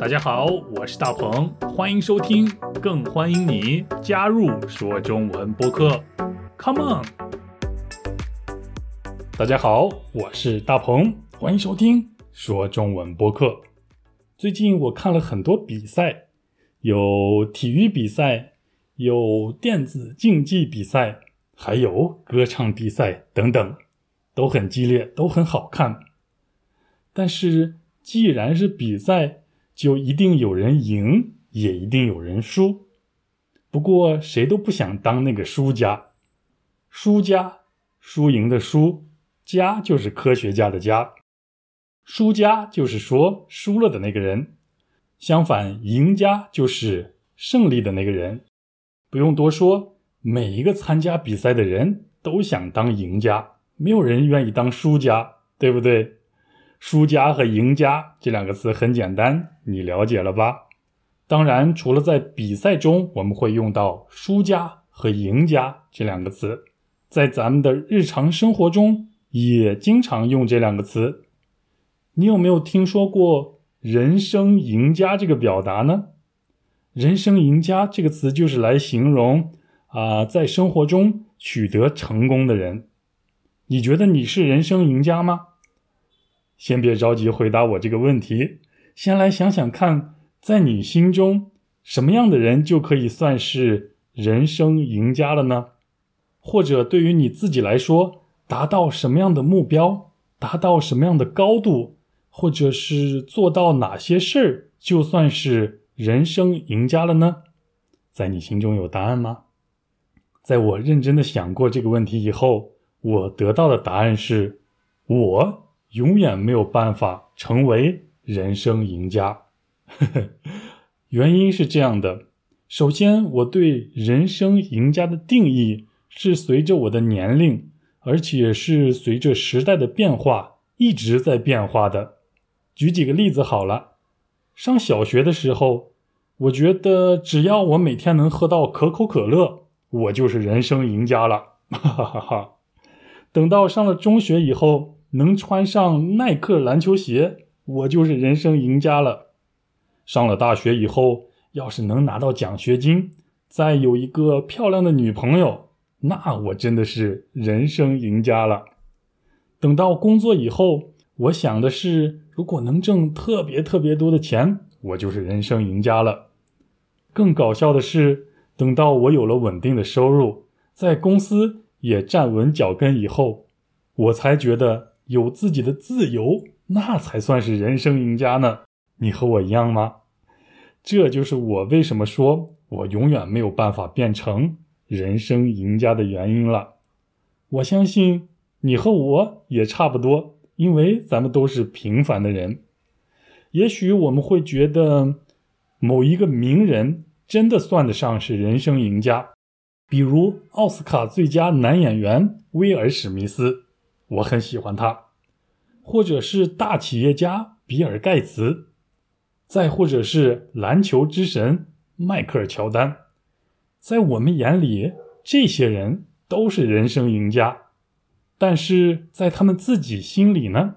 大家好，我是大鹏，欢迎收听，更欢迎你加入说中文播客。Come on！大家好，我是大鹏，欢迎收听说中文播客。最近我看了很多比赛，有体育比赛，有电子竞技比赛，还有歌唱比赛等等，都很激烈，都很好看。但是，既然是比赛，就一定有人赢，也一定有人输。不过，谁都不想当那个输家。输家，输赢的输，家就是科学家的家。输家就是说输了的那个人。相反，赢家就是胜利的那个人。不用多说，每一个参加比赛的人都想当赢家，没有人愿意当输家，对不对？输家和赢家这两个词很简单，你了解了吧？当然，除了在比赛中我们会用到“输家”和“赢家”这两个词，在咱们的日常生活中也经常用这两个词。你有没有听说过“人生赢家”这个表达呢？“人生赢家”这个词就是来形容啊，在生活中取得成功的人。你觉得你是人生赢家吗？先别着急回答我这个问题，先来想想看，在你心中，什么样的人就可以算是人生赢家了呢？或者对于你自己来说，达到什么样的目标，达到什么样的高度，或者是做到哪些事儿，就算是人生赢家了呢？在你心中有答案吗？在我认真的想过这个问题以后，我得到的答案是，我。永远没有办法成为人生赢家，原因是这样的：首先，我对人生赢家的定义是随着我的年龄，而且是随着时代的变化一直在变化的。举几个例子好了，上小学的时候，我觉得只要我每天能喝到可口可乐，我就是人生赢家了。哈哈哈哈！等到上了中学以后。能穿上耐克篮球鞋，我就是人生赢家了。上了大学以后，要是能拿到奖学金，再有一个漂亮的女朋友，那我真的是人生赢家了。等到工作以后，我想的是，如果能挣特别特别多的钱，我就是人生赢家了。更搞笑的是，等到我有了稳定的收入，在公司也站稳脚跟以后，我才觉得。有自己的自由，那才算是人生赢家呢。你和我一样吗？这就是我为什么说我永远没有办法变成人生赢家的原因了。我相信你和我也差不多，因为咱们都是平凡的人。也许我们会觉得某一个名人真的算得上是人生赢家，比如奥斯卡最佳男演员威尔·史密斯。我很喜欢他，或者是大企业家比尔盖茨，再或者是篮球之神迈克尔乔丹，在我们眼里，这些人都是人生赢家，但是在他们自己心里呢？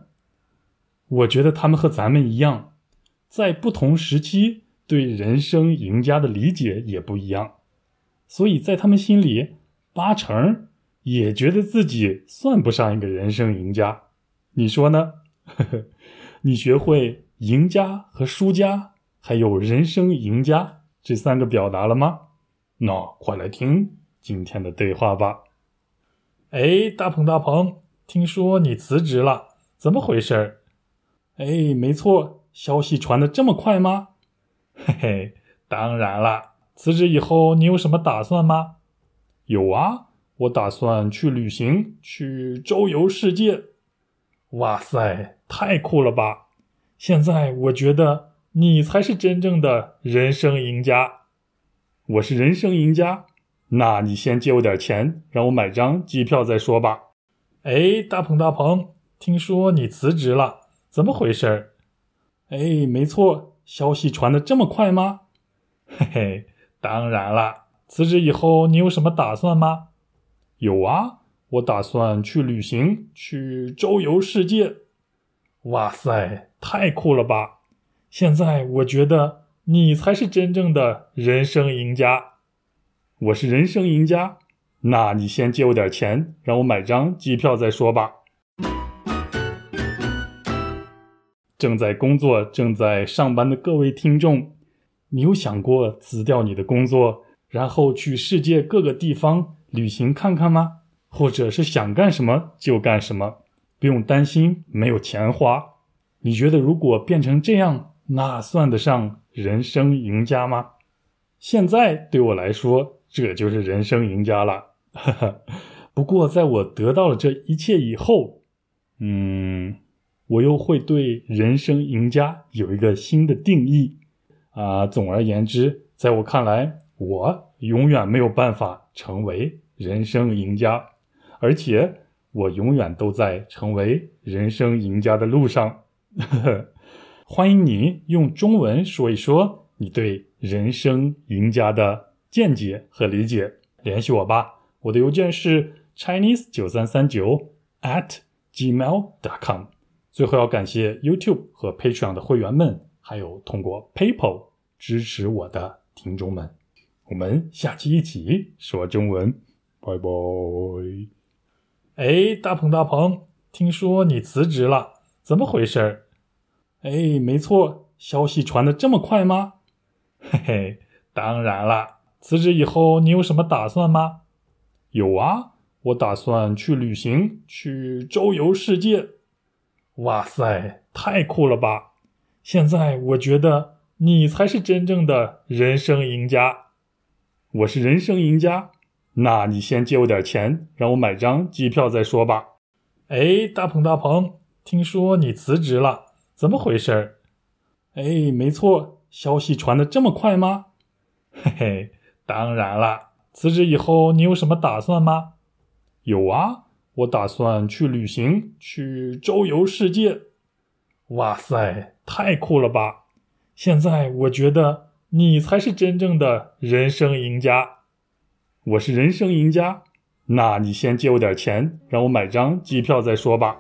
我觉得他们和咱们一样，在不同时期对人生赢家的理解也不一样，所以在他们心里，八成。也觉得自己算不上一个人生赢家，你说呢？呵 呵你学会赢家和输家，还有人生赢家这三个表达了吗？那快来听今天的对话吧。哎，大鹏大鹏，听说你辞职了，怎么回事？哎，没错，消息传的这么快吗？嘿嘿，当然了，辞职以后你有什么打算吗？有啊。我打算去旅行，去周游世界。哇塞，太酷了吧！现在我觉得你才是真正的人生赢家。我是人生赢家，那你先借我点钱，让我买张机票再说吧。哎，大鹏大鹏，听说你辞职了，怎么回事？哎，没错，消息传的这么快吗？嘿嘿，当然了，辞职以后你有什么打算吗？有啊，我打算去旅行，去周游世界。哇塞，太酷了吧！现在我觉得你才是真正的人生赢家。我是人生赢家，那你先借我点钱，让我买张机票再说吧。正在工作、正在上班的各位听众，你有想过辞掉你的工作，然后去世界各个地方旅行看看吗？或者是想干什么就干什么，不用担心没有钱花？你觉得如果变成这样，那算得上人生赢家吗？现在对我来说，这就是人生赢家了。不过，在我得到了这一切以后，嗯。我又会对人生赢家有一个新的定义啊！总而言之，在我看来，我永远没有办法成为人生赢家，而且我永远都在成为人生赢家的路上。欢迎你用中文说一说你对人生赢家的见解和理解，联系我吧。我的邮件是 chinese 九三三九 at gmail dot com。最后要感谢 YouTube 和 Patreon 的会员们，还有通过 PayPal 支持我的听众们。我们下期一起说中文，拜拜。哎，大鹏大鹏，听说你辞职了，怎么回事？哎，没错，消息传的这么快吗？嘿嘿，当然了。辞职以后你有什么打算吗？有啊，我打算去旅行，去周游世界。哇塞，太酷了吧！现在我觉得你才是真正的人生赢家。我是人生赢家，那你先借我点钱，让我买张机票再说吧。哎，大鹏大鹏，听说你辞职了，怎么回事？哎，没错，消息传的这么快吗？嘿嘿，当然了。辞职以后你有什么打算吗？有啊。我打算去旅行，去周游世界。哇塞，太酷了吧！现在我觉得你才是真正的人生赢家。我是人生赢家，那你先借我点钱，让我买张机票再说吧。